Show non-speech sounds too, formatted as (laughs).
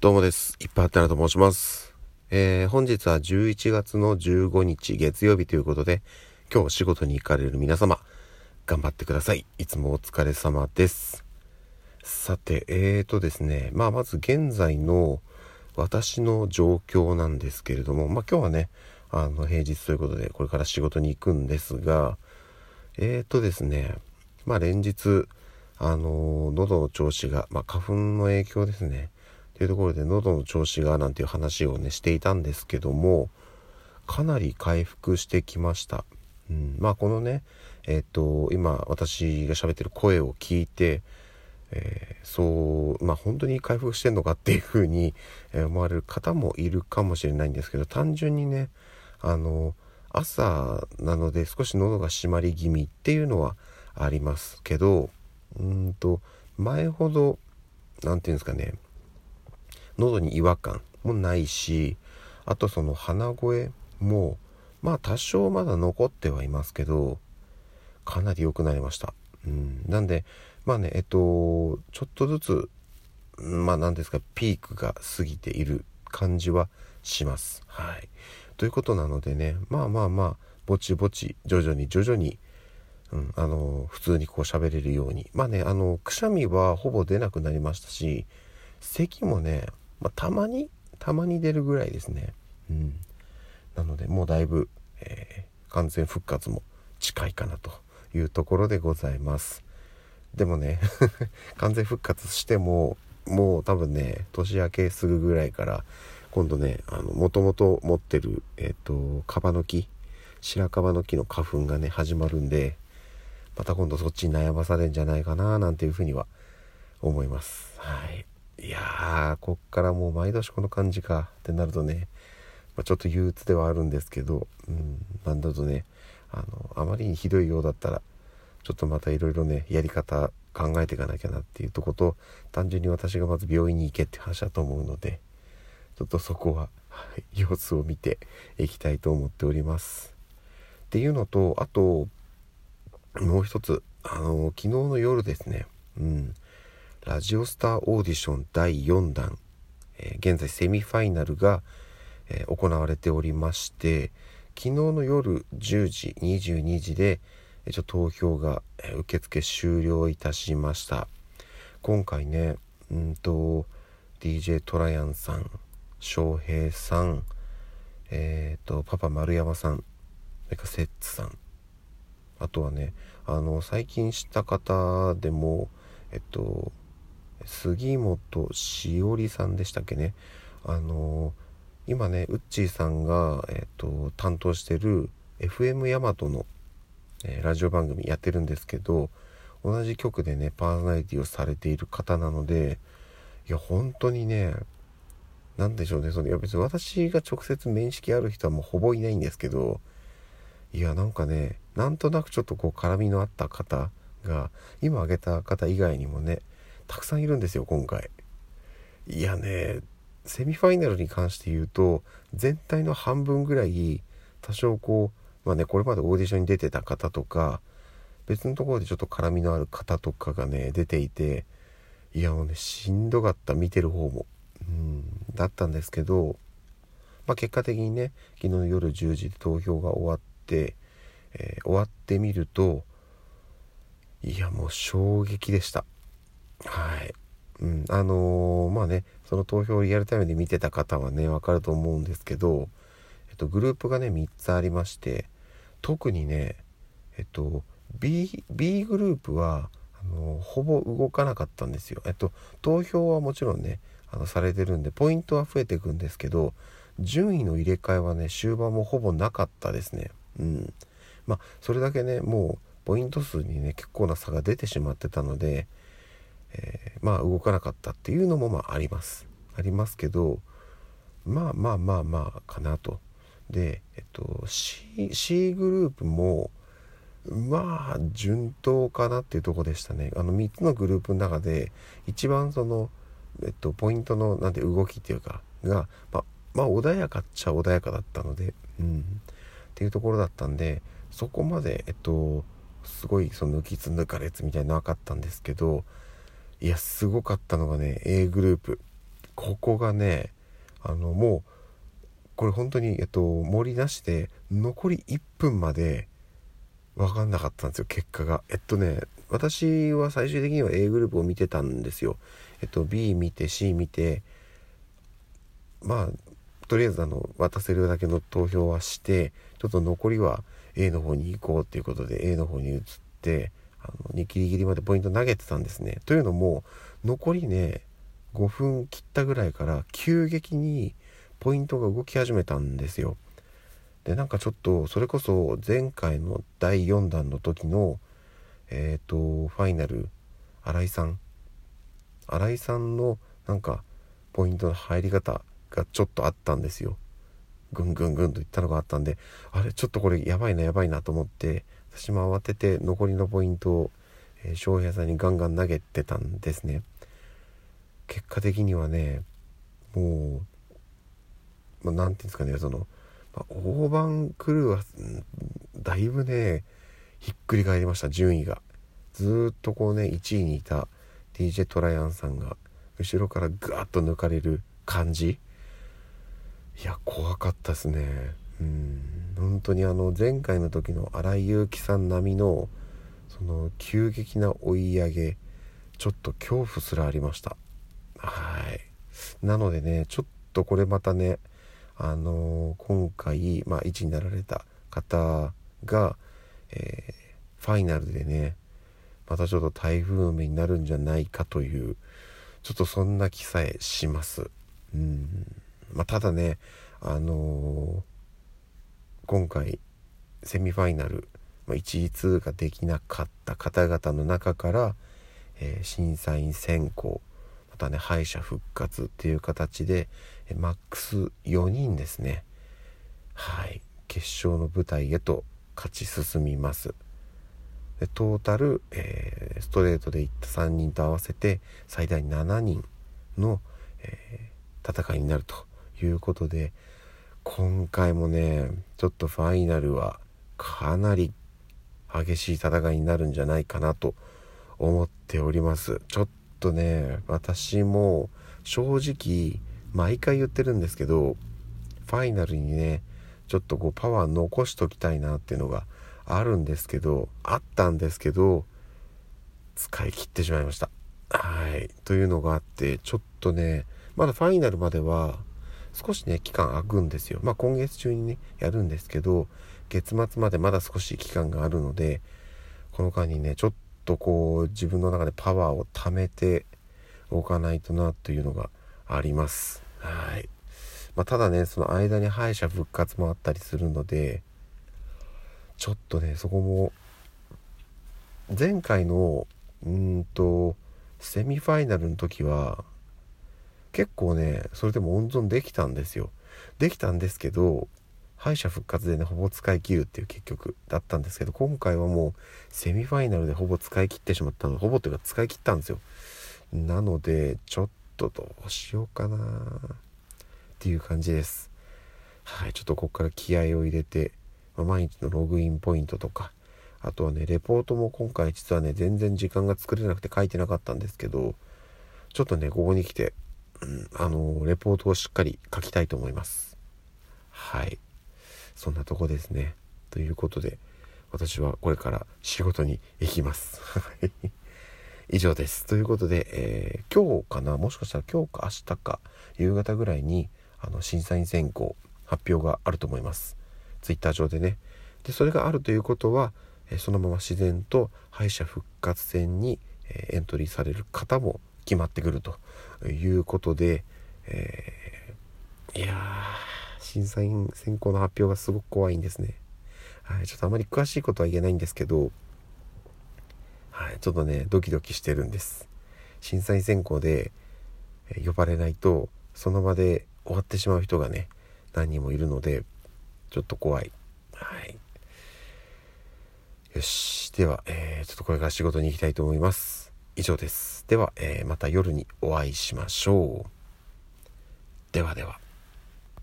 どうもです。いっぱいあったなと申します。えー、本日は11月の15日月曜日ということで、今日仕事に行かれる皆様、頑張ってください。いつもお疲れ様です。さて、えーとですね、まあまず現在の私の状況なんですけれども、まあ今日はね、あの平日ということで、これから仕事に行くんですが、えーとですね、まあ連日、あの喉の調子が、まあ、花粉の影響ですね。というところで喉の調子がなんていう話をねしていたんですけどもかなり回復してきました。うん、まあこのねえっ、と今私が喋ってる声を聞いて、えー、そうまあ本当に回復してんのかっていうふうに思われる方もいるかもしれないんですけど単純にねあの朝なので少し喉が締まり気味っていうのはありますけどうんと前ほど何て言うんですかね喉に違和感もないしあとその鼻声もまあ多少まだ残ってはいますけどかなり良くなりました。うん、なんでまあねえっとちょっとずつまあ何ですかピークが過ぎている感じはします。はい。ということなのでねまあまあまあぼちぼち徐々に徐々に、うん、あの普通にこう喋れるようにまあねあのくしゃみはほぼ出なくなりましたし咳もねまあ、たまにたまに出るぐらいですね。うん。なのでもうだいぶ、えー、完全復活も近いかなというところでございます。でもね (laughs) 完全復活してももう多分ね年明けすぐぐらいから今度ねあのもともと持ってるえっ、ー、とカバの木白樺の木の花粉がね始まるんでまた今度そっちに悩まされるんじゃないかななんていうふうには思います。はい。いやーこっからもう毎年この感じかってなるとね、まあ、ちょっと憂鬱ではあるんですけど、うん、なんだとねあのあまりにひどいようだったらちょっとまたいろいろねやり方考えていかなきゃなっていうとこと単純に私がまず病院に行けって話だと思うのでちょっとそこは、はい、様子を見ていきたいと思っております。っていうのとあともう一つあの昨日の夜ですねうんラジオスターオーディション第4弾、えー、現在セミファイナルが、えー、行われておりまして昨日の夜10時22時で一応投票が、えー、受付終了いたしました。今回ねうんと DJ トラヤンさん翔平さんえっ、ー、とパパ丸山さんそれかセッツさん。あとはねあの最近知った方でもえっと杉本しおりさんでしたっけね。あの今ねウッチーさんが、えーと、担当してる FM ヤマトの、えー、ラジオ番組やってるんですけど同じ曲でねパーソナリティをされている方なのでいや本当にね何でしょうね。そのいや別に私が直接面識ある人はもうほぼいないんですけどいやなんかねなんとなくちょっとこう絡みのあった方が今挙げた方以外にもねたくさんいるんですよ今回。いやねセミファイナルに関して言うと全体の半分ぐらい多少こうまあねこれまでオーディションに出てた方とか別のところでちょっと絡みのある方とかがね出ていていやもうねしんどかった見てる方も。うんだったんですけどまあ結果的にね昨日の夜10時で投票が終わって、えー、終わってみるといやもう衝撃でした。はい。うん、あのー、まあね、その投票をリアルタイムで見てた方はね、わかると思うんですけど、えっと、グループがね、3つありまして、特にね、えっと、B, B グループは、あのー、ほぼ動かなかったんですよ。えっと、投票はもちろんね、あのされてるんで、ポイントは増えていくんですけど、順位の入れ替えはね、終盤もほぼなかったですね。うん。まあ、それだけね、もう、ポイント数にね、結構な差が出てしまってたので、えー、まあ動かなかったっていうのもまああります。ありますけどまあまあまあまあかなと。でえっと C, C グループもまあ順当かなっていうとこでしたね。あの3つのグループの中で一番そのえっとポイントのなんて動きっていうかがまあまあ穏やかっちゃ穏やかだったのでうん。っていうところだったんでそこまでえっとすごいその抜きつ抜かれつみたいなのなかったんですけどいやすごかったのがね A グループ。ここがねあのもうこれ本当に、えっと、盛り出して残り1分まで分かんなかったんですよ結果が。えっとね私は最終的には A グループを見てたんですよ。えっと B 見て C 見てまあとりあえずあの渡せるだけの投票はしてちょっと残りは A の方に行こうっていうことで A の方に移ってあのギリギリまでポイント投げてたんですねというのも残りね5分切ったぐらいから急激にポイントが動き始めたんですよ。でなんかちょっとそれこそ前回の第4弾の時のえっ、ー、とファイナル新井さん新井さんのなんかポイントの入り方がちょっとあったんですよ。ぐんぐんぐんといったのがあったんであれちょっとこれやばいなやばいなと思って私も慌てて残りのポイントを、えー、翔平さんにガンガン投げてたんですね。結果的にはねもう、まあ、ていうんですかねその、まあ、大盤クルーはだいぶねひっくり返りました順位が。ずっとこうね1位にいた DJ トライアンさんが後ろからガーッと抜かれる感じ。いや怖かったですね。うん。本当にあの前回の時の荒井祐樹さん並みのその急激な追い上げちょっと恐怖すらありました。はい。なのでねちょっとこれまたねあのー、今回、まあ、1になられた方が、えー、ファイナルでねまたちょっと台風目になるんじゃないかというちょっとそんな気さえします。うん。まあ、ただねあのー、今回セミファイナル、ま、1位通過できなかった方々の中から、えー、審査員選考またね敗者復活っていう形でえマックス4人ですね。はい。決勝の舞台へと勝ち進みます。でトータル、えー、ストレートでいった3人と合わせて最大7人の、えー、戦いになるということで今回もねちょっとファイナルはかなり激しい戦いになるんじゃないかなと思っております。ちょっとね私も正直毎回言ってるんですけどファイナルにねちょっとこうパワー残しときたいなっていうのがあるんですけどあったんですけど使い切ってしまいました。はい。というのがあってちょっとねまだファイナルまでは少しね期間空くんですよまあ今月中にねやるんですけど月末までまだ少し期間があるのでこの間にねちょっとこう自分の中でパワーを貯めておかないとなというのがあります。はい。まあ、ただね、その間に敗者復活もあったりするので、ちょっとね、そこも、前回の、うんと、セミファイナルの時は、結構ね、それでも温存できたんですよ。できたんですけど、敗者復活でねほぼ使い切るっていう結局だったんですけど今回はもうセミファイナルでほぼ使い切ってしまったのほぼというか使い切ったんですよなのでちょっとどうしようかなっていう感じですはいちょっとここから気合を入れて、まあ、毎日のログインポイントとかあとはねレポートも今回実はね全然時間が作れなくて書いてなかったんですけどちょっとねここに来て、あのレポートをしっかり書きたいと思いますはいそんなとこですね。ということで、私はこれから仕事に行きます。以上です。ということで、えー、今日かな？もしかしたら今日か明日か夕方ぐらいにあの審査員選考発表があると思います。Twitter 上でね。で、それがあるということは、えそのまま自然と敗者復活戦に、えエントリーされる方も決まってくるということで、えー、いやー審査員選考の発表がすごく怖いんですね。はい、ちょっとあまり詳しいことは言えないんですけど、はい、ちょっとね、ドキドキしてるんです。審査員選考で呼ばれないと、その場で終わってしまう人がね、何人もいるので、ちょっと怖い。はい。よし。では、えー、ちょっとこれから仕事に行きたいと思います。以上です。では、えー、また夜にお会いしましょう。ではでは。